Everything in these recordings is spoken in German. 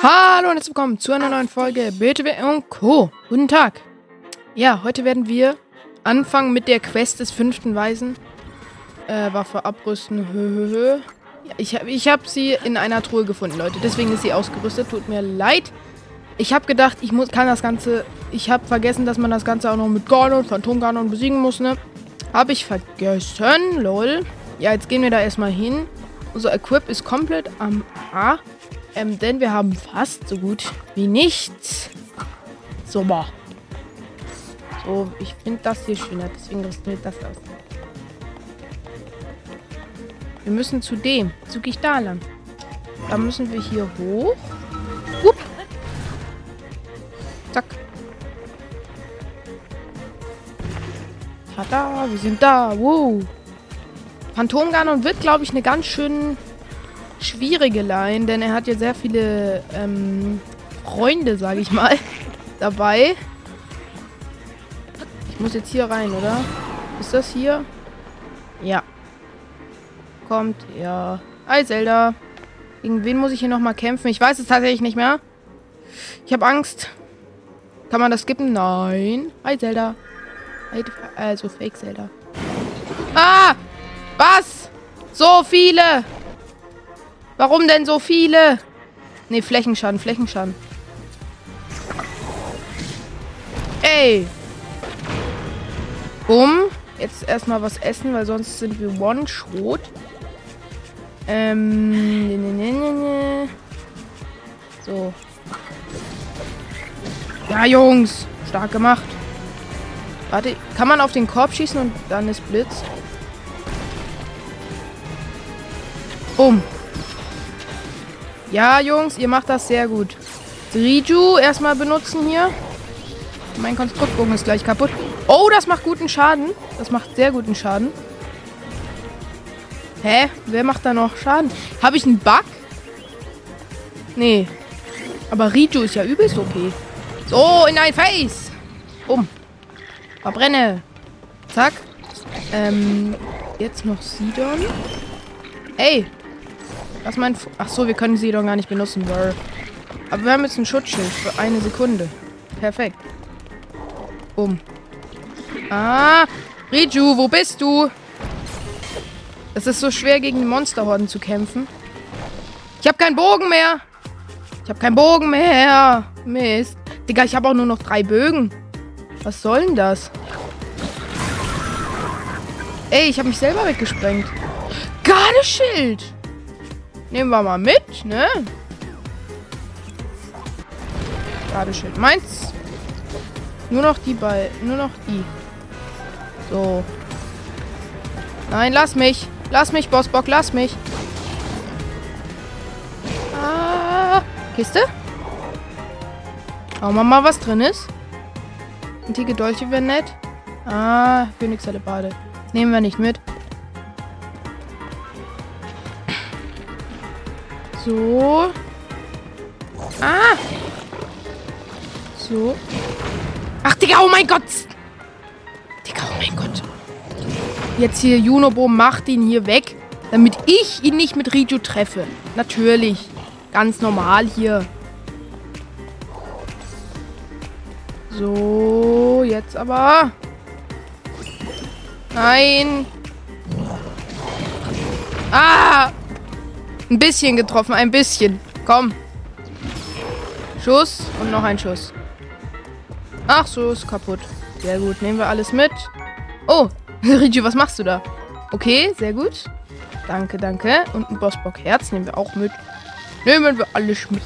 Hallo und herzlich willkommen zu einer neuen Folge BTW und Co. Guten Tag. Ja, heute werden wir anfangen mit der Quest des fünften Weisen. Äh, Waffe abrüsten. Hö, ich habe hab sie in einer Truhe gefunden, Leute. Deswegen ist sie ausgerüstet. Tut mir leid. Ich habe gedacht, ich muss, kann das Ganze... Ich habe vergessen, dass man das Ganze auch noch mit Ganon, Phantom-Ganon besiegen muss, ne? Habe ich vergessen, lol. Ja, jetzt gehen wir da erstmal hin. Unser Equip ist komplett am A. Ähm, denn wir haben fast so gut wie nichts. So, boah. So, ich finde das hier schöner, deswegen rüsten wir das aus. Wir müssen zu dem. Zu gehe ich da lang. Da müssen wir hier hoch. Hup. Zack. Tada, wir sind da. Wow. Phantomganon wird, glaube ich, eine ganz schön schwierige Line, denn er hat ja sehr viele ähm, Freunde, sage ich mal, dabei. Ich muss jetzt hier rein, oder? Ist das hier? Ja. Kommt, ja. Hi, Zelda. Gegen wen muss ich hier nochmal kämpfen? Ich weiß es tatsächlich nicht mehr. Ich habe Angst. Kann man das skippen? Nein. Hi, Zelda. Also, Fake Zelda. Ah! Was? So viele! Warum denn so viele? Ne, Flächenschaden, Flächenschaden. Ey! Um. Jetzt erstmal was essen, weil sonst sind wir One-Shot. Ähm. Ne, ne, ne, ne. So. Ja, Jungs. Stark gemacht. Warte, kann man auf den Korb schießen und dann ist Blitz? Um. Ja, Jungs, ihr macht das sehr gut. Riju erstmal benutzen hier. Mein Konstruktbogen ist gleich kaputt. Oh, das macht guten Schaden. Das macht sehr guten Schaden. Hä? Wer macht da noch Schaden? Habe ich einen Bug? Nee. Aber Riju ist ja übelst OP. So, in dein Face. Um. Verbrenne. Zack. Ähm, jetzt noch Sidon. Ey, was mein... F Ach so, wir können sie doch gar nicht benutzen. Brr. Aber wir haben jetzt ein Schutzschild für eine Sekunde. Perfekt. Um. Ah, Riju, wo bist du? Es ist so schwer, gegen Monsterhorden zu kämpfen. Ich habe keinen Bogen mehr. Ich habe keinen Bogen mehr. Mist. Digga, ich habe auch nur noch drei Bögen. Was soll denn das? Ey, ich habe mich selber weggesprengt. Gardeschild. Nehmen wir mal mit, ne? Ladeschild. Meins. Nur noch die bei. Nur noch die. So. Nein, lass mich. Lass mich, Bossbock, lass mich. Ah. Kiste? Schauen wir mal, was drin ist. Antike Dolche wäre nett. Ah, Phoenix Bade. Nehmen wir nicht mit. So. Ah. So. Ach, Digga, oh mein Gott. Digga, oh mein Gott. Jetzt hier, Junobo macht ihn hier weg, damit ich ihn nicht mit Riju treffe. Natürlich. Ganz normal hier. So, jetzt aber. Nein. Ah! Ein bisschen getroffen, ein bisschen. Komm. Schuss und noch ein Schuss. Ach so, ist kaputt. Sehr gut, nehmen wir alles mit. Oh, Riju, was machst du da? Okay, sehr gut. Danke, danke. Und ein Bossbock-Herz nehmen wir auch mit. Nehmen wir alles mit.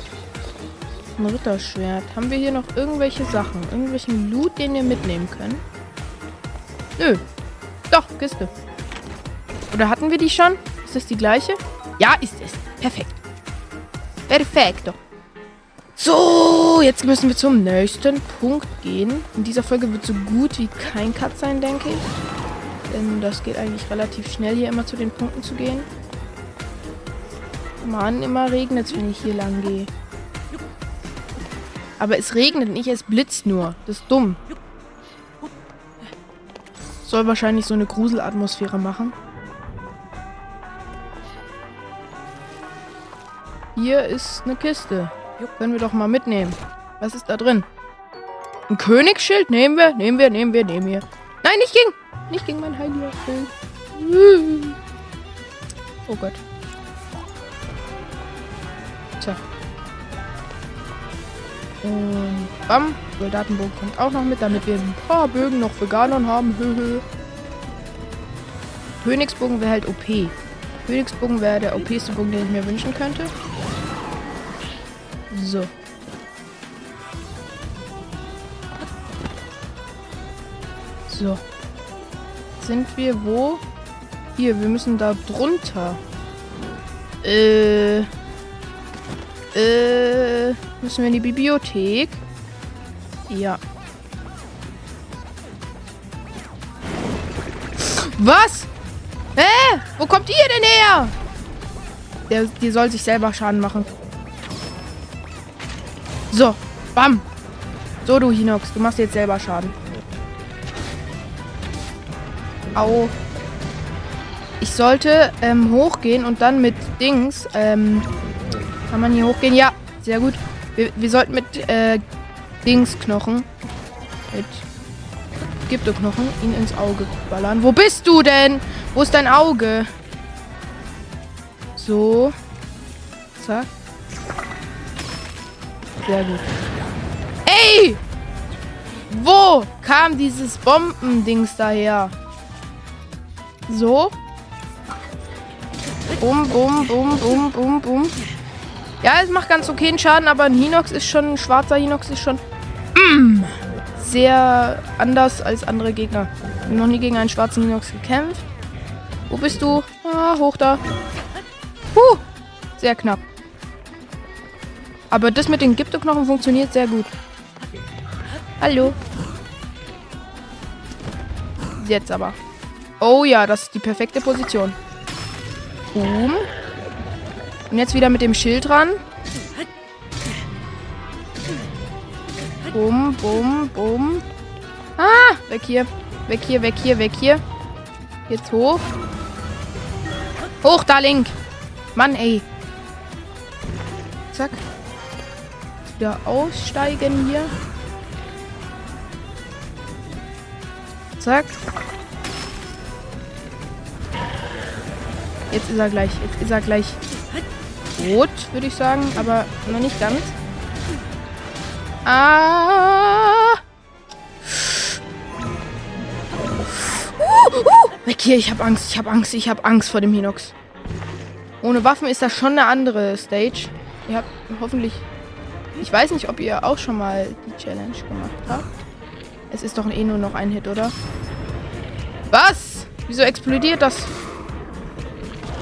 Ein Ritterschwert. Haben wir hier noch irgendwelche Sachen? Irgendwelchen Loot, den wir mitnehmen können? Nö. Doch, Kiste. Oder hatten wir die schon? Ist das die gleiche? Ja, ist es. Perfekt. Perfekto. So, jetzt müssen wir zum nächsten Punkt gehen. In dieser Folge wird so gut wie kein Cut sein, denke ich. Denn das geht eigentlich relativ schnell, hier immer zu den Punkten zu gehen. Mann, immer regnet es, wenn ich hier lang gehe. Aber es regnet nicht, es blitzt nur. Das ist dumm. Soll wahrscheinlich so eine Gruselatmosphäre machen. Hier ist eine Kiste. Können wir doch mal mitnehmen. Was ist da drin? Ein Königsschild? Nehmen wir, nehmen wir, nehmen wir, nehmen wir. Nein, nicht gegen, nicht gegen mein heiliger Schild. Oh Gott. Tja. Und bam, Soldatenbogen kommt auch noch mit, damit wir ein paar Bögen noch für Ganon haben. Königsbogen wäre halt OP. Königsbogen wäre der OP-ste Bogen, den ich mir wünschen könnte. So. So. Sind wir wo? Hier, wir müssen da drunter. Äh. Äh. Müssen wir in die Bibliothek? Ja. Was? Hä? Wo kommt ihr denn her? Der, die soll sich selber Schaden machen. So. Bam. So, du Hinox. Du machst jetzt selber Schaden. Au. Ich sollte ähm, hochgehen und dann mit Dings. Ähm, kann man hier hochgehen? Ja, sehr gut. Wir, wir sollten mit äh, Dingsknochen. Mit Giptoknochen ihn ins Auge ballern. Wo bist du denn? Wo ist dein Auge? So. Zack. Sehr gut. Ey! Wo kam dieses Bombendings daher? So. Bum, bum, bum, bum, bum, bum. Ja, es macht ganz okayen Schaden, aber ein Hinox ist schon, ein schwarzer Hinox ist schon mm, sehr anders als andere Gegner. Ich habe noch nie gegen einen schwarzen Hinox gekämpft. Wo bist du? Ah, hoch da. Huh, sehr knapp. Aber das mit den Gyptoknochen funktioniert sehr gut. Hallo. Jetzt aber. Oh ja, das ist die perfekte Position. Boom. Und jetzt wieder mit dem Schild ran. Bum, bum, bum. Ah, weg hier. Weg hier, weg hier, weg hier. Jetzt hoch. Hoch da, Link. Mann, ey. Zack. Wieder aussteigen hier. Zack. Jetzt ist er gleich. Jetzt ist er gleich rot, würde ich sagen, aber noch nicht ganz. Ah! Uh, uh, weg hier, ich habe Angst, ich habe Angst, ich habe Angst vor dem Hinox. Ohne Waffen ist das schon eine andere Stage. Ihr habt hoffentlich... Ich weiß nicht, ob ihr auch schon mal die Challenge gemacht habt. Es ist doch eh nur noch ein Hit, oder? Was? Wieso explodiert das?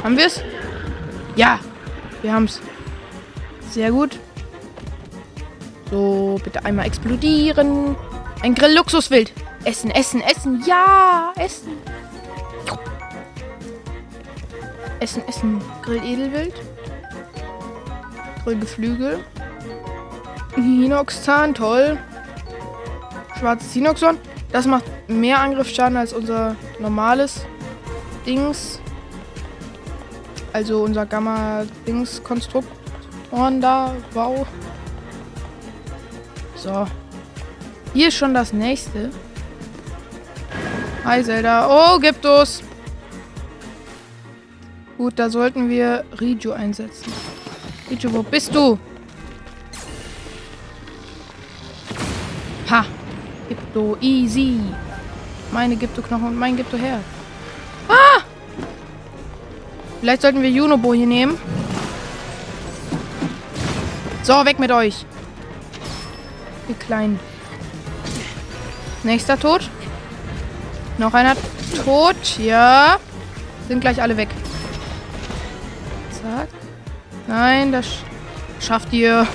Haben wir es? Ja, wir haben es. Sehr gut. So, bitte einmal explodieren. Ein Grill-Luxuswild. Essen, essen, essen. Ja, essen. Essen, essen. Grill-Edelwild. Grill-Geflügel. Hinox-Zahn, toll. Schwarzes Hinoxon. Das macht mehr Angriffsschaden als unser normales Dings. Also unser Gamma-Dings-Konstrukt. da. Wow. So. Hier ist schon das nächste. Hi Zelda. Oh, Gyptus. Gut, da sollten wir Riju einsetzen. Riju, wo bist du? Ha. Gypto, easy. Meine Gypto-Knochen und mein Gypto-Herz. Ah! Vielleicht sollten wir Junobo hier nehmen. So, weg mit euch. Ihr Kleinen. Nächster tot. Noch einer tot. Ja. Sind gleich alle weg. Zack. Nein, das schafft ihr.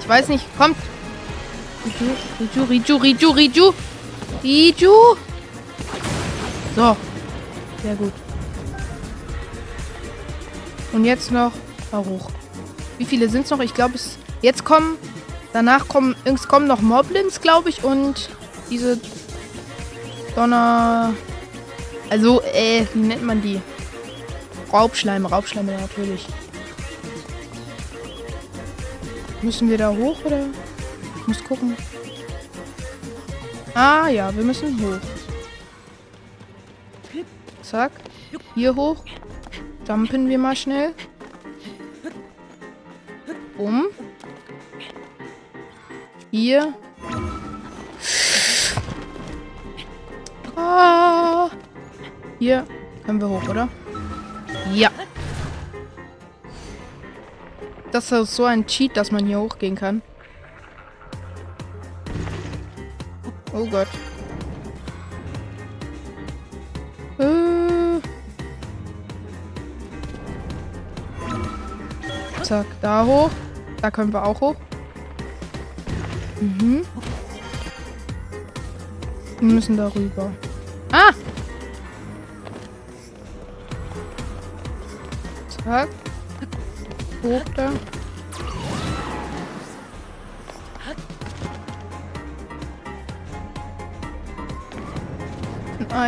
Ich weiß nicht. Kommt. Riju, Riju, Riju, Riju. Riju. So. Sehr gut. Und jetzt noch hoch. Wie viele sind es noch? Ich glaube, es. Jetzt kommen. Danach kommen. Es kommen noch Moblins, glaube ich. Und diese Donner. Also, äh, wie nennt man die? Raubschleime, Raubschleime natürlich. Müssen wir da hoch oder? Ich muss gucken. Ah ja, wir müssen hoch. Zack. Hier hoch. Jumpen wir mal schnell. Um. Hier. Ah. Hier können wir hoch, oder? Ja. Das ist so ein Cheat, dass man hier hochgehen kann. Oh Gott. Äh. Zack, da hoch. Da können wir auch hoch. Mhm. Wir müssen da rüber. Ah! Zack. Hoch da.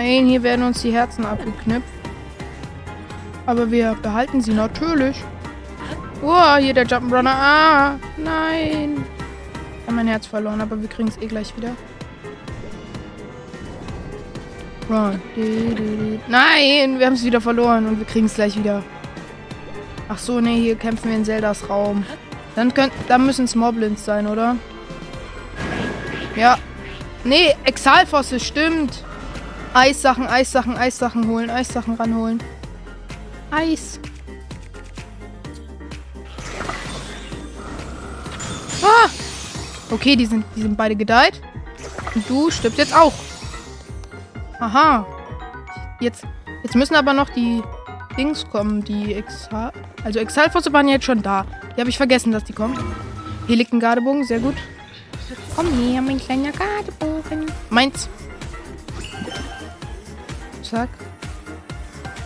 Nein, hier werden uns die Herzen abgeknüpft. Aber wir behalten sie natürlich. Oh, hier der Jump'n'Runner. Ah, nein. Ich habe mein Herz verloren, aber wir kriegen es eh gleich wieder. Run. Nein, wir haben es wieder verloren und wir kriegen es gleich wieder. Ach so, nee, hier kämpfen wir in Zeldas Raum. Dann, dann müssen es Moblins sein, oder? Ja. Nee, Exalfosse, stimmt. Eissachen, Eissachen, Eissachen holen, Eissachen ranholen. Eis. Ah! Okay, die sind, die sind beide gedeiht. Und du stirbst jetzt auch. Aha. Jetzt, jetzt müssen aber noch die Dings kommen, die Exal... Also Exalfosse waren jetzt schon da. Die habe ich vergessen, dass die kommen. Hier liegt ein Gardebogen, sehr gut. Komm her, mein kleiner Gardebogen. Meins. Zack.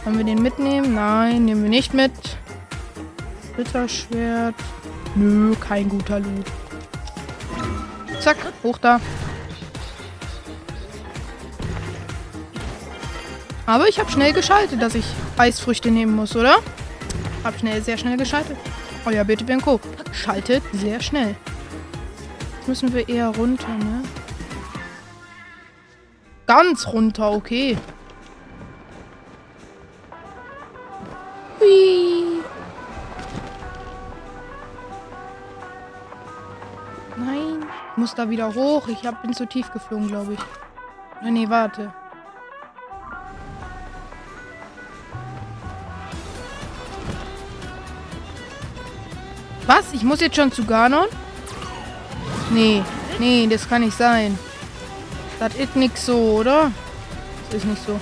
Wollen wir den mitnehmen? Nein, nehmen wir nicht mit. Ritterschwert. Nö, kein guter Loot. Zack, hoch da. Aber ich habe schnell geschaltet, dass ich Eisfrüchte nehmen muss, oder? Hab schnell, sehr schnell geschaltet. Euer Bitte Co. Schaltet sehr schnell. Jetzt müssen wir eher runter, ne? Ganz runter, okay. Muss da wieder hoch. Ich hab, bin zu tief geflogen, glaube ich. Oder nee, warte. Was? Ich muss jetzt schon zu Ganon? Nee. Nee, das kann nicht sein. Das ist nix so, oder? Das ist nicht so.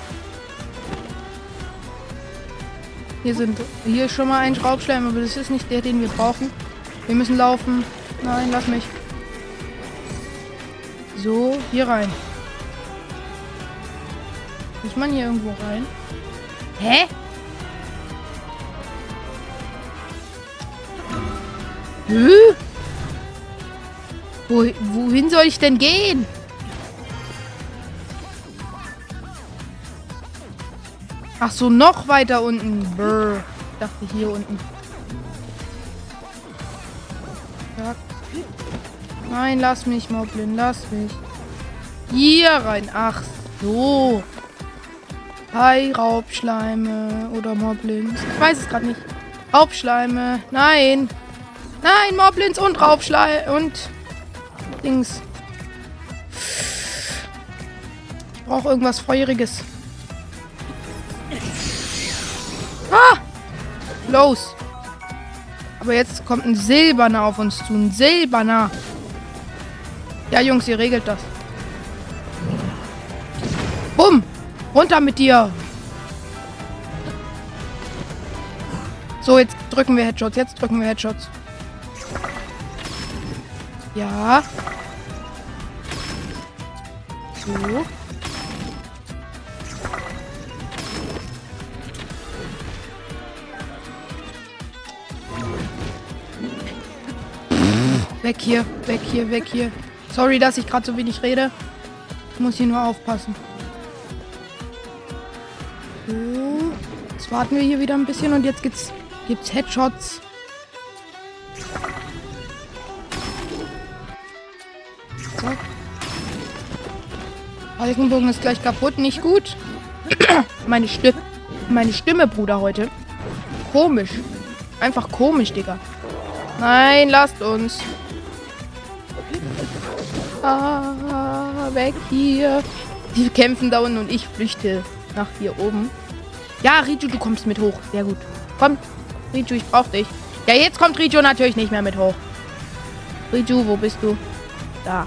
Hier sind hier schon mal ein Schraubschleim, aber das ist nicht der, den wir brauchen. Wir müssen laufen. Nein, lass mich. So, hier rein. Muss man hier irgendwo rein? Hä? Hä? Wo, wohin soll ich denn gehen? Ach so, noch weiter unten. Brr. Ich dachte hier unten. Nein, lass mich, Moblin, lass mich. Hier rein. Ach so. Hi, Raubschleime oder Moblins. Ich weiß es gerade nicht. Raubschleime. Nein. Nein, Moblins und Raubschleim und Dings. Ich brauche irgendwas Feuriges. Ah! Los! Aber jetzt kommt ein Silberner auf uns zu. Ein Silberner. Ja, Jungs, ihr regelt das. Bumm! Runter mit dir! So, jetzt drücken wir Headshots. Jetzt drücken wir Headshots. Ja. So. Weg hier, weg hier, weg hier. Sorry, dass ich gerade so wenig rede. Ich muss hier nur aufpassen. So. Jetzt warten wir hier wieder ein bisschen und jetzt gibt's, gibt's Headshots. So. Balkenbogen ist gleich kaputt, nicht gut. meine, Stimme, meine Stimme, Bruder, heute. Komisch. Einfach komisch, Digga. Nein, lasst uns. Ah, weg hier. Die kämpfen da unten und ich flüchte nach hier oben. Ja, Riju, du kommst mit hoch. Sehr gut. Komm, Riju, ich brauch dich. Ja, jetzt kommt Riju natürlich nicht mehr mit hoch. Riju, wo bist du? Da.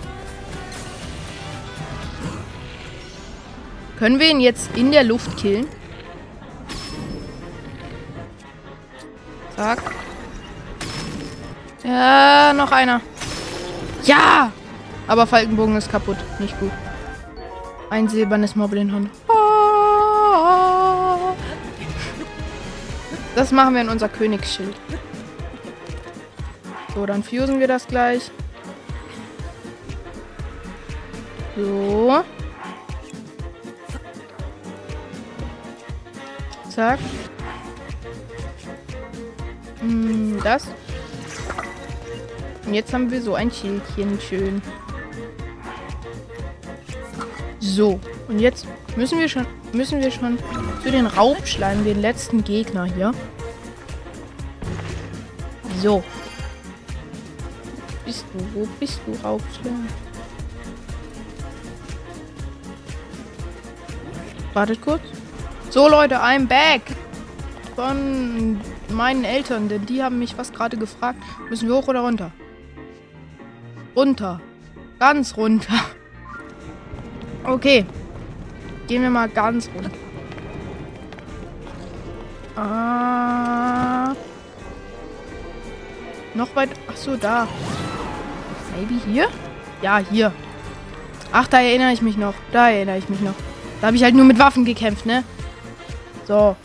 Können wir ihn jetzt in der Luft killen? Zack. Ja, noch einer. Ja! Aber Falkenbogen ist kaputt. Nicht gut. Ein silbernes Moblin-Hund. Das machen wir in unser Königsschild. So, dann fusen wir das gleich. So. Zack. Hm, das. Und jetzt haben wir so ein Schildchen. Schön. So. Und jetzt müssen wir schon, müssen wir schon zu den Raubschleim, den letzten Gegner hier. So. Bist du? Wo bist du, Raubschleim? Wartet kurz. So, Leute, I'm back. Von meinen Eltern, denn die haben mich fast gerade gefragt, müssen wir hoch oder runter? Runter. Ganz runter. Okay. Gehen wir mal ganz runter. Ah. Noch weit. Ach so, da. Maybe hier? Ja, hier. Ach, da erinnere ich mich noch. Da erinnere ich mich noch. Da habe ich halt nur mit Waffen gekämpft, ne? So.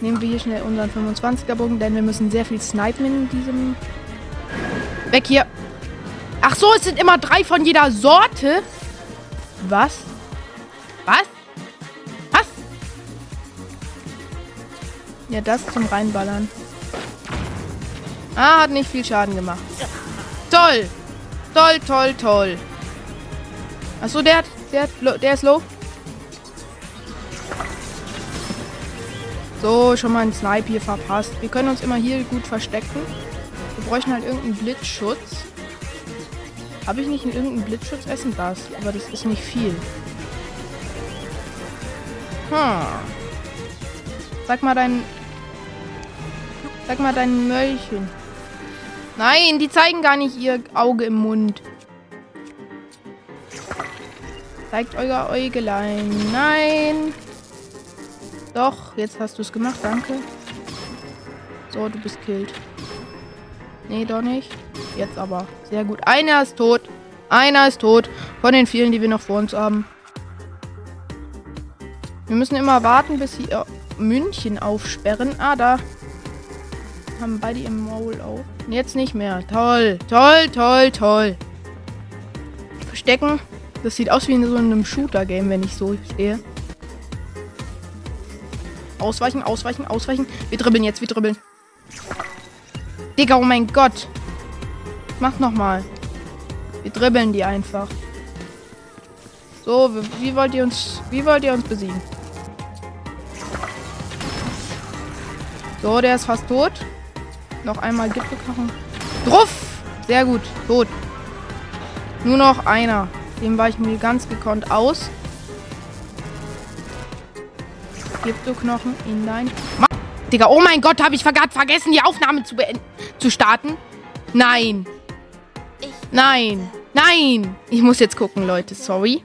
Nehmen wir hier schnell unseren 25er Bogen, denn wir müssen sehr viel snipen in diesem... Weg hier. Ach so, es sind immer drei von jeder Sorte. Was? Ja, das zum Reinballern. Ah, hat nicht viel Schaden gemacht. Toll. Toll, toll, toll. Achso, der hat, der, der ist low. So, schon mal ein Snipe hier verpasst. Wir können uns immer hier gut verstecken. Wir bräuchten halt irgendeinen Blitzschutz. Habe ich nicht irgendeinen Blitzschutz? Essen das. Aber das ist nicht viel. Hm. Sag mal dein... Sag mal dein Möllchen. Nein, die zeigen gar nicht ihr Auge im Mund. Zeigt euer Äugelein. Nein. Doch, jetzt hast du es gemacht, danke. So, du bist killed. Nee, doch nicht. Jetzt aber. Sehr gut. Einer ist tot. Einer ist tot. Von den vielen, die wir noch vor uns haben. Wir müssen immer warten, bis sie München aufsperren. Ah, da. Haben beide im Maul auf. Jetzt nicht mehr. Toll. Toll, toll, toll. Verstecken. Das sieht aus wie in so einem Shooter-Game, wenn ich so stehe. Ausweichen, ausweichen, ausweichen. Wir dribbeln jetzt, wir dribbeln. Digga, oh mein Gott. Mach nochmal. Wir dribbeln die einfach. So, wie wollt ihr uns, wie wollt ihr uns besiegen? So, der ist fast tot. Noch einmal Gipfelknochen. Druff! Sehr gut, tot. Nur noch einer. Dem weichen wir ganz gekonnt aus. Kryptoknochen in dein... Ma Digga, oh mein Gott, habe ich vergessen, die Aufnahme zu beenden, zu starten. Nein. Nein. Nein. Ich muss jetzt gucken, Leute. Sorry.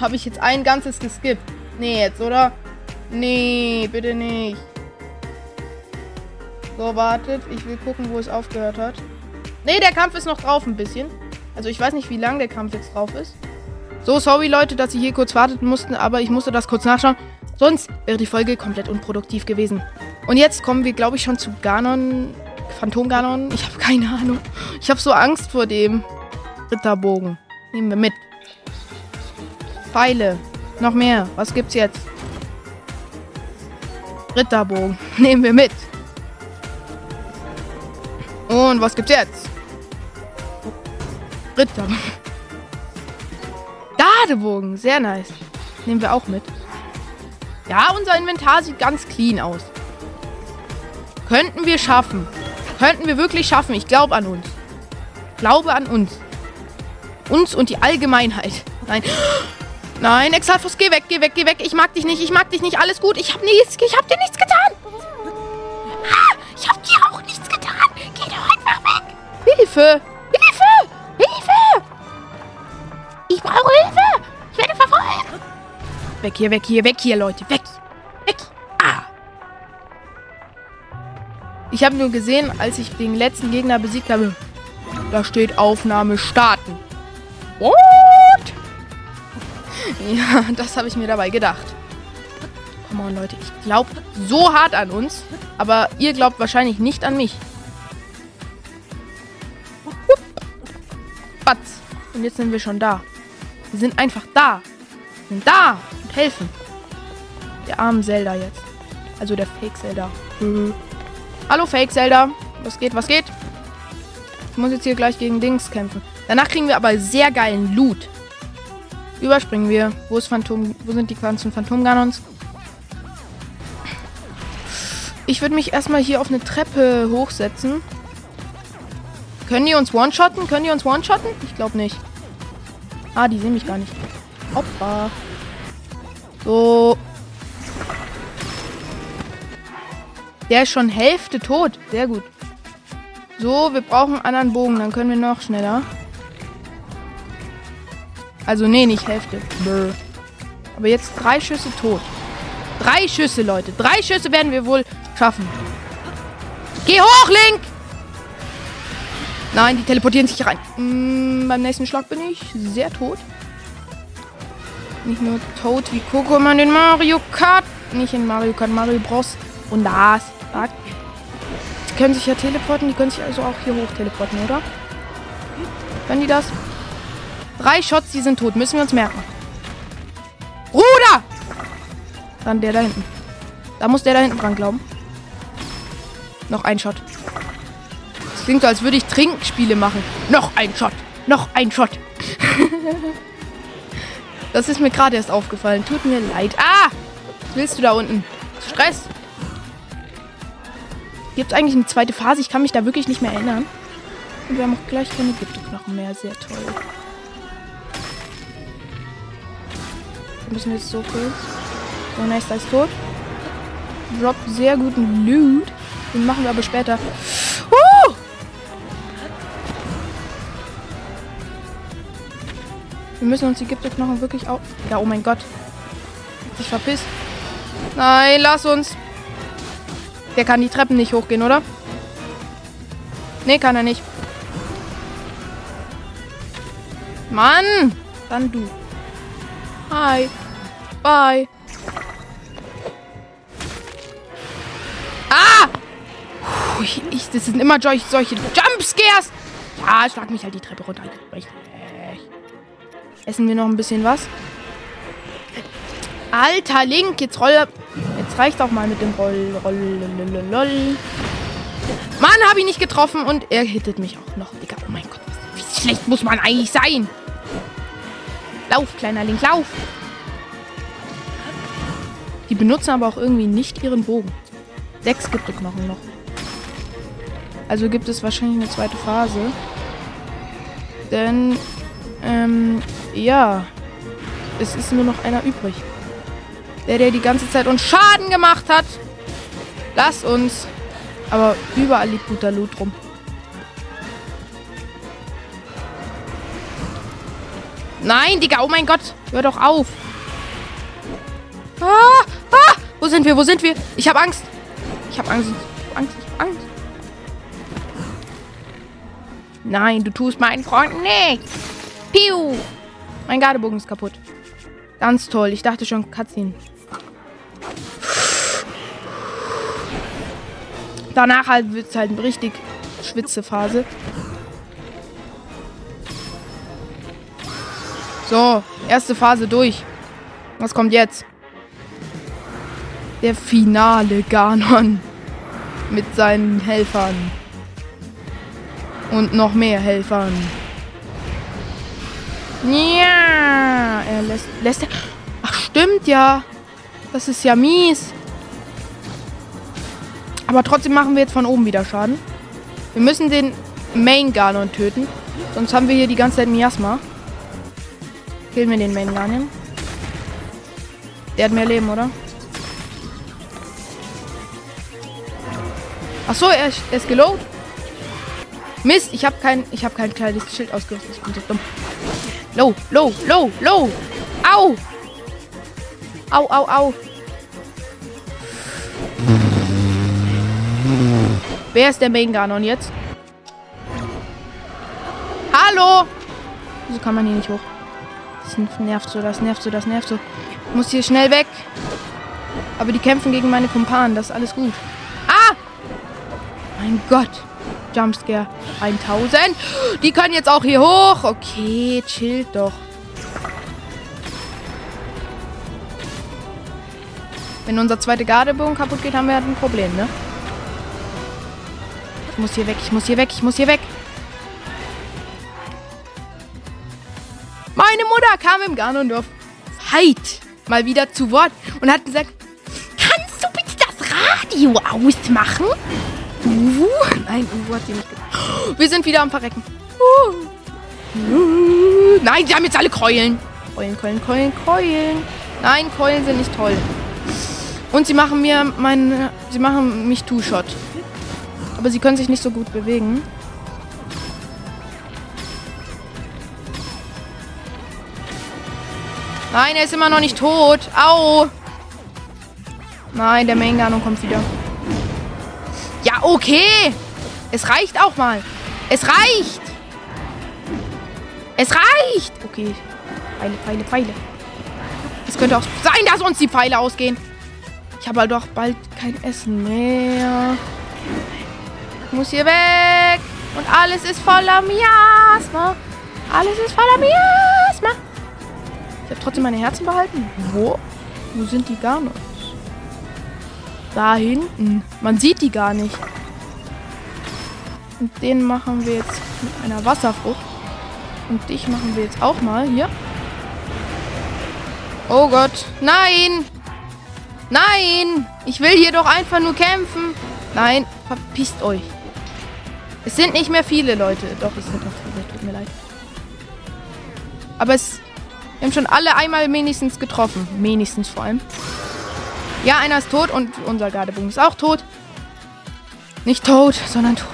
Habe ich jetzt ein ganzes geskippt? Nee, jetzt, oder? Nee, bitte nicht. So, wartet. Ich will gucken, wo es aufgehört hat. Nee, der Kampf ist noch drauf ein bisschen. Also ich weiß nicht, wie lang der Kampf jetzt drauf ist. So, sorry Leute, dass Sie hier kurz warten mussten, aber ich musste das kurz nachschauen. Sonst wäre die Folge komplett unproduktiv gewesen. Und jetzt kommen wir, glaube ich, schon zu Ganon. Phantom Ganon. Ich habe keine Ahnung. Ich habe so Angst vor dem Ritterbogen. Nehmen wir mit. Pfeile. Noch mehr. Was gibt's jetzt? Ritterbogen. Nehmen wir mit. Und was gibt's jetzt? Ritterbogen. Gardebogen. Sehr nice. Nehmen wir auch mit. Ja, unser Inventar sieht ganz clean aus. Könnten wir schaffen. Könnten wir wirklich schaffen. Ich glaube an uns. Glaube an uns. Uns und die Allgemeinheit. Nein. Nein, Exalfus, geh weg, geh weg, geh weg. Ich mag dich nicht, ich mag dich nicht. Alles gut. Ich hab nichts, ich hab dir nichts getan. Ah, ich hab dir Hilfe! Hilfe! Hilfe! Ich brauche Hilfe! Ich werde verfolgt! Weg hier, weg hier, weg hier, Leute. Weg! Weg! Ah! Ich habe nur gesehen, als ich den letzten Gegner besiegt habe, da steht Aufnahme starten. What? Ja, das habe ich mir dabei gedacht. Come on, Leute. Ich glaube so hart an uns, aber ihr glaubt wahrscheinlich nicht an mich. Batz. Und jetzt sind wir schon da. Wir sind einfach da. Wir sind da und helfen. Der armen Zelda jetzt. Also der Fake Zelda. Mhm. Hallo Fake Zelda. Was geht, was geht? Ich muss jetzt hier gleich gegen Dings kämpfen. Danach kriegen wir aber sehr geilen Loot. Überspringen wir. Wo ist Phantom? Wo sind die ganzen Phantomganons? Ich würde mich erstmal hier auf eine Treppe hochsetzen. Können die uns one-shotten? Können die uns one-shotten? Ich glaube nicht. Ah, die sehen mich gar nicht. Hoppa. So. Der ist schon Hälfte tot. Sehr gut. So, wir brauchen einen anderen Bogen. Dann können wir noch schneller. Also, nee, nicht Hälfte. Brr. Aber jetzt drei Schüsse tot. Drei Schüsse, Leute. Drei Schüsse werden wir wohl schaffen. Geh hoch, Link! Nein, die teleportieren sich rein. Mm, beim nächsten Schlag bin ich sehr tot. Nicht nur tot wie Pokémon in Mario Kart. Nicht in Mario Kart, Mario Bros. Und das. Die können sich ja teleporten. Die können sich also auch hier hoch teleporten, oder? Können die das? Drei Shots, die sind tot. Müssen wir uns merken. Bruder! Dann der da hinten. Da muss der da hinten dran glauben. Noch ein Shot. Klingt so, als würde ich Trinkspiele machen. Noch ein Shot. Noch ein Shot. das ist mir gerade erst aufgefallen. Tut mir leid. Ah! Was willst du da unten? Stress. Gibt es eigentlich eine zweite Phase? Ich kann mich da wirklich nicht mehr erinnern. Und wir haben auch gleich keine Gipfelknochen mehr. Sehr toll. Wir müssen jetzt so kurz. So, nice, da ist tot. Drop sehr guten Loot. Den machen wir aber später. Wir müssen uns die Gipfelknochen wirklich auch... Ja, oh mein Gott. Ich verpiss. Nein, lass uns. Der kann die Treppen nicht hochgehen, oder? Nee, kann er nicht. Mann! Dann du. Hi. Bye. Ah! Puh, ich, ich, das sind immer solche, Jumpscares. Ja, schlag mich halt die Treppe runter. Essen wir noch ein bisschen was? Alter Link, jetzt roll. Jetzt reicht auch mal mit dem Roll. Roll. Roll. Mann, hab ich nicht getroffen und er hittet mich auch noch. Digga, oh mein Gott. Wie schlecht muss man eigentlich sein? Lauf, kleiner Link, lauf. Die benutzen aber auch irgendwie nicht ihren Bogen. Sechs gibt es Knochen noch. Also gibt es wahrscheinlich eine zweite Phase. Denn, ähm, ja. Es ist nur noch einer übrig. Der, der die ganze Zeit uns Schaden gemacht hat. Lass uns. Aber überall liegt guter Loot rum. Nein, Digga, oh mein Gott. Hör doch auf. Ah, ah, wo sind wir? Wo sind wir? Ich habe Angst. Ich habe Angst. Ich hab Angst. Ich hab Angst. Nein, du tust meinen Freund nichts. Piu. Mein Gardebogen ist kaputt. Ganz toll. Ich dachte schon, Cutscene. Danach halt wird es halt eine richtig schwitze Phase. So, erste Phase durch. Was kommt jetzt? Der finale Ganon. Mit seinen Helfern. Und noch mehr Helfern. Ja, er lässt, lässt er. Ach, stimmt ja. Das ist ja mies. Aber trotzdem machen wir jetzt von oben wieder Schaden. Wir müssen den Main Ganon töten. Sonst haben wir hier die ganze Zeit Miasma. Killen wir den Main Ganon. Der hat mehr Leben, oder? Ach so, er, er ist geload. Mist, ich habe kein, ich kein kleines Schild ausgerüstet. Ich bin so dumm. Low, low, low, low. Au. Au, au, au. Wer ist der Main Ganon jetzt? Hallo! Wieso kann man hier nicht hoch? Das nervt so, das nervt so, das nervt so. Ich muss hier schnell weg. Aber die kämpfen gegen meine Kumpanen, das ist alles gut. Ah! Mein Gott. Jumpscare 1000. Die können jetzt auch hier hoch. Okay, chillt doch. Wenn unser zweiter Gardebogen kaputt geht, haben wir halt ein Problem, ne? Ich muss hier weg, ich muss hier weg, ich muss hier weg. Meine Mutter kam im Ganondorf Fight mal wieder zu Wort und hat gesagt, kannst du bitte das Radio ausmachen? Uh, nein, uh, hat sie nicht gesagt. Wir sind wieder am Verrecken. Nein, sie haben jetzt alle Keulen. Keulen, Keulen, Keulen, Keulen. Nein, Keulen sind nicht toll. Und sie machen mir meinen. Sie machen mich Two-Shot. Aber sie können sich nicht so gut bewegen. Nein, er ist immer noch nicht tot. Au! Nein, der Main Ganon kommt wieder. Ja, okay. Es reicht auch mal. Es reicht. Es reicht. Okay. Pfeile, Pfeile, Pfeile. Es könnte auch sein, dass uns die Pfeile ausgehen. Ich habe halt doch bald kein Essen mehr. Ich muss hier weg. Und alles ist voller Miasma. Alles ist voller Miasma. Ich habe trotzdem meine Herzen behalten. Wo? Wo sind die Garnos? Da hinten. Man sieht die gar nicht. Und den machen wir jetzt mit einer Wasserfrucht. Und dich machen wir jetzt auch mal hier. Oh Gott. Nein! Nein! Ich will hier doch einfach nur kämpfen. Nein, verpisst euch. Es sind nicht mehr viele Leute. Doch, es sind noch viele. Tut mir leid. Aber es... Wir haben schon alle einmal wenigstens getroffen. Wenigstens vor allem. Ja, einer ist tot und unser Gardebogen ist auch tot. Nicht tot, sondern tot.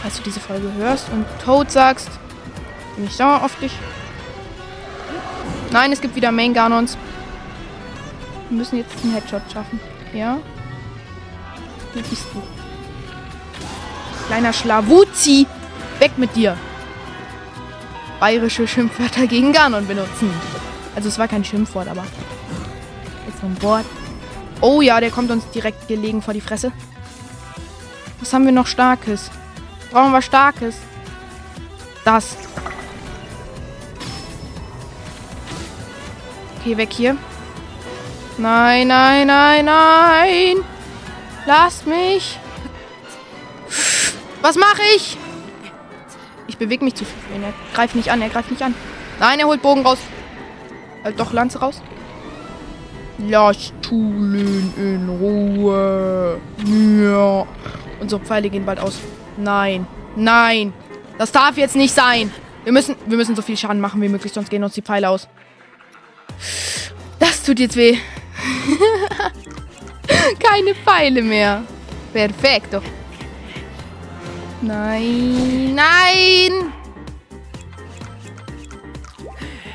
Falls du diese Folge hörst und tot sagst, bin ich sauer auf dich. Nein, es gibt wieder Main Ganons. Wir müssen jetzt einen Headshot schaffen. Ja? Wo bist du? Kleiner Schlawuzi. Weg mit dir. Bayerische Schimpfwörter gegen Ganon benutzen. Also es war kein Schimpfwort, aber ist so ein Wort. Oh ja, der kommt uns direkt gelegen vor die Fresse. Was haben wir noch Starkes? Brauchen wir Starkes? Das. Okay, weg hier. Nein, nein, nein, nein. Lasst mich. Was mache ich? Ich bewege mich zu viel. Er greift nicht an, er greift nicht an. Nein, er holt Bogen raus. Äh, doch, Lanze raus. Lass Tulin in Ruhe. Ja. Unsere Pfeile gehen bald aus. Nein. Nein. Das darf jetzt nicht sein. Wir müssen, wir müssen so viel Schaden machen wie möglich, sonst gehen uns die Pfeile aus. Das tut jetzt weh. Keine Pfeile mehr. Perfekto. Nein, nein!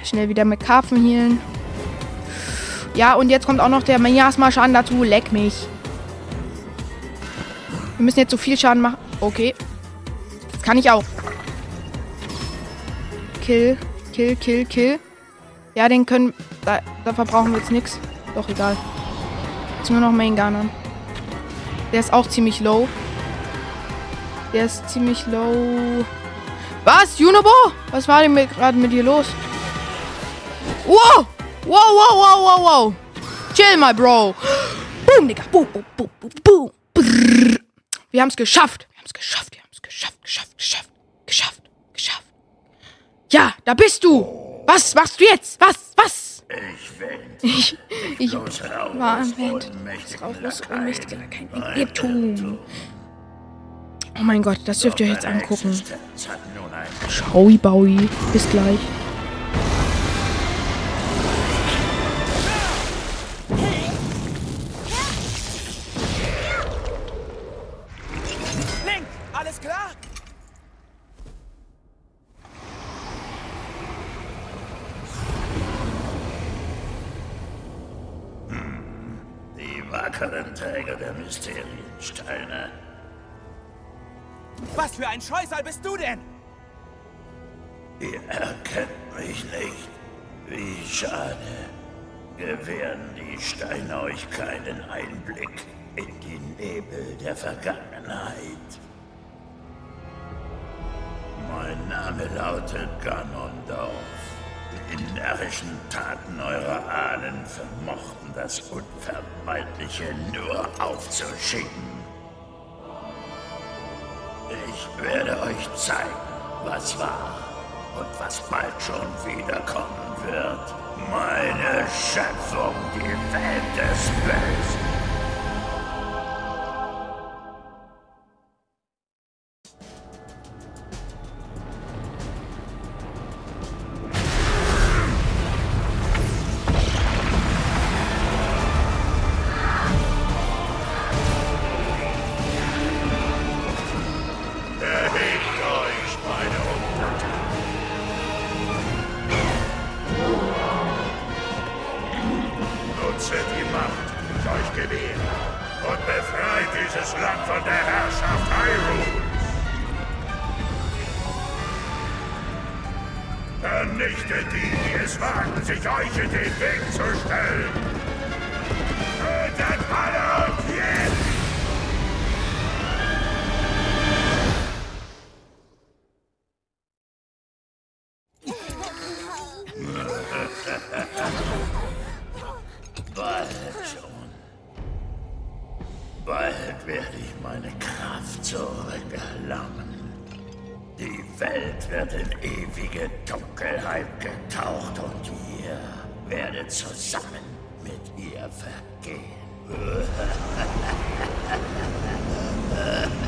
Schnell wieder mit Karpfen healen. Ja, und jetzt kommt auch noch der Miasma-Schaden dazu. Leck mich. Wir müssen jetzt so viel Schaden machen. Okay. Das kann ich auch. Kill, kill, kill, kill. Ja, den können... Da, da verbrauchen wir jetzt nichts. Doch, egal. Jetzt nur noch Main Ganon. Der ist auch ziemlich low. Der ist ziemlich low. Was? Junobo? Was war denn gerade mit dir los? Wow! Wow, wow, wow, wow, wow. Chill, my bro. Boom, Digga. Boom, boom, boom, boom, boom. Brrr. Wir haben es geschafft. Wir haben es geschafft. Wir haben es geschafft, geschafft, geschafft, geschafft, geschafft. Ja, da bist du. Was machst du jetzt? Was? Was? Ich will Ich, ich war am Raus, Lakaien. ohnmächtiger Lakaien. Meine Irrtum. Oh mein Gott, das dürft ihr euch jetzt angucken. Schaui Baui. Bis gleich. Alles klar? Die wackeren Träger der Mysteriensteine. Was für ein Scheusal bist du denn? Ihr erkennt mich nicht. Wie schade. Gewähren die Steine euch keinen Einblick in die Nebel der Vergangenheit. Mein Name lautet Ganondorf. Die närrischen Taten eurer Ahnen vermochten das Unvermeidliche nur aufzuschieben. Ich werde euch zeigen, was war und was bald schon wiederkommen wird. Meine Schöpfung, die Welt des Bösen.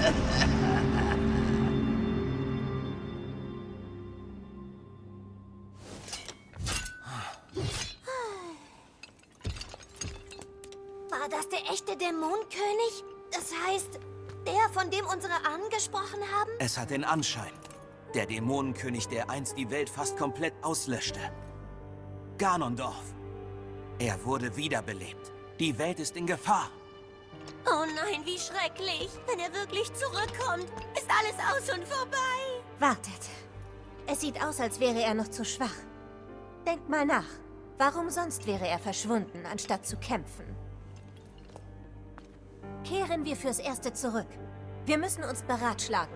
War das der echte Dämonenkönig? Das heißt, der, von dem unsere Ahnen gesprochen haben? Es hat den Anschein. Der Dämonenkönig, der einst die Welt fast komplett auslöschte. Ganondorf. Er wurde wiederbelebt. Die Welt ist in Gefahr. Oh nein, wie schrecklich. Wenn er wirklich zurückkommt, ist alles aus und vorbei. Wartet. Es sieht aus, als wäre er noch zu schwach. Denkt mal nach. Warum sonst wäre er verschwunden, anstatt zu kämpfen? Kehren wir fürs Erste zurück. Wir müssen uns beratschlagen.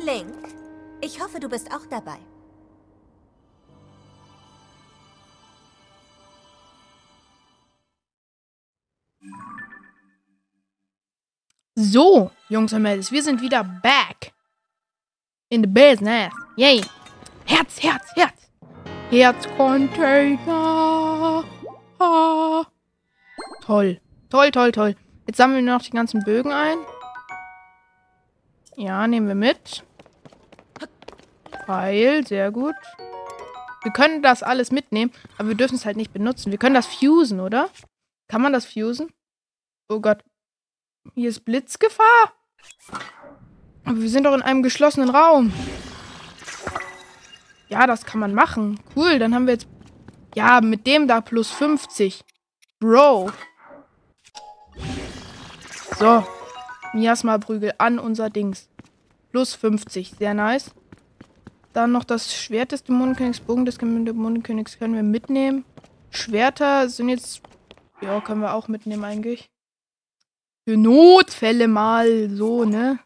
Link, ich hoffe, du bist auch dabei. So, Jungs und Mädels, wir sind wieder back. In the business. Yay. Herz, Herz, Herz. Herzcontainer. Ah. Toll. Toll, toll, toll. Jetzt sammeln wir noch die ganzen Bögen ein. Ja, nehmen wir mit. Pfeil, sehr gut. Wir können das alles mitnehmen, aber wir dürfen es halt nicht benutzen. Wir können das fusen, oder? Kann man das fusen? Oh Gott. Hier ist Blitzgefahr. Aber wir sind doch in einem geschlossenen Raum. Ja, das kann man machen. Cool, dann haben wir jetzt... Ja, mit dem da plus 50. Bro. So. Miasma-Prügel an unser Dings. Plus 50. Sehr nice. Dann noch das Schwert des Dämonenkönigs, Bogen des Dämonenkönigs können wir mitnehmen. Schwerter sind jetzt... Ja, können wir auch mitnehmen eigentlich. Für Notfälle mal so, ne?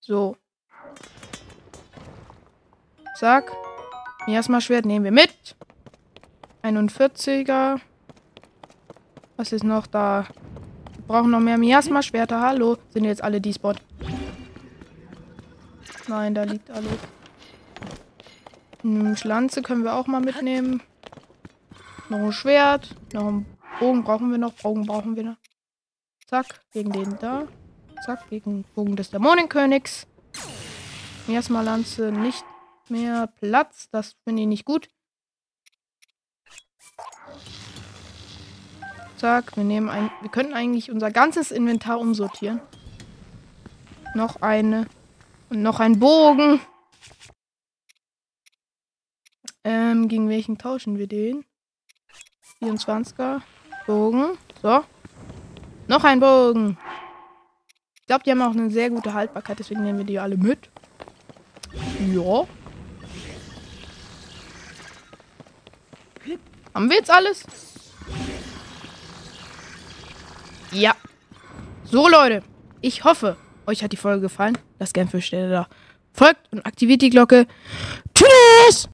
So. Zack. Miasma-Schwert nehmen wir mit. 41er. Was ist noch da? Wir brauchen noch mehr Miasma-Schwerter. Hallo. Sind jetzt alle despawned. Nein, da liegt alles. Eine Schlanze können wir auch mal mitnehmen. Noch ein Schwert. Noch ein Bogen brauchen wir noch. Bogen brauchen wir noch. Zack, gegen den da. Zack, gegen Bogen des Dämonenkönigs. Erstmal Lanze nicht mehr Platz. Das finde ich nicht gut. Zack, wir nehmen ein. Wir könnten eigentlich unser ganzes Inventar umsortieren. Noch eine. Und noch ein Bogen. Ähm, gegen welchen tauschen wir den? 24er. Bogen. So. Noch ein Bogen. Ich glaube, die haben auch eine sehr gute Haltbarkeit, deswegen nehmen wir die alle mit. Ja. Haben wir jetzt alles? Ja. So, Leute. Ich hoffe, euch hat die Folge gefallen. Lasst gerne 5 Sterne da. Folgt und aktiviert die Glocke. Tschüss!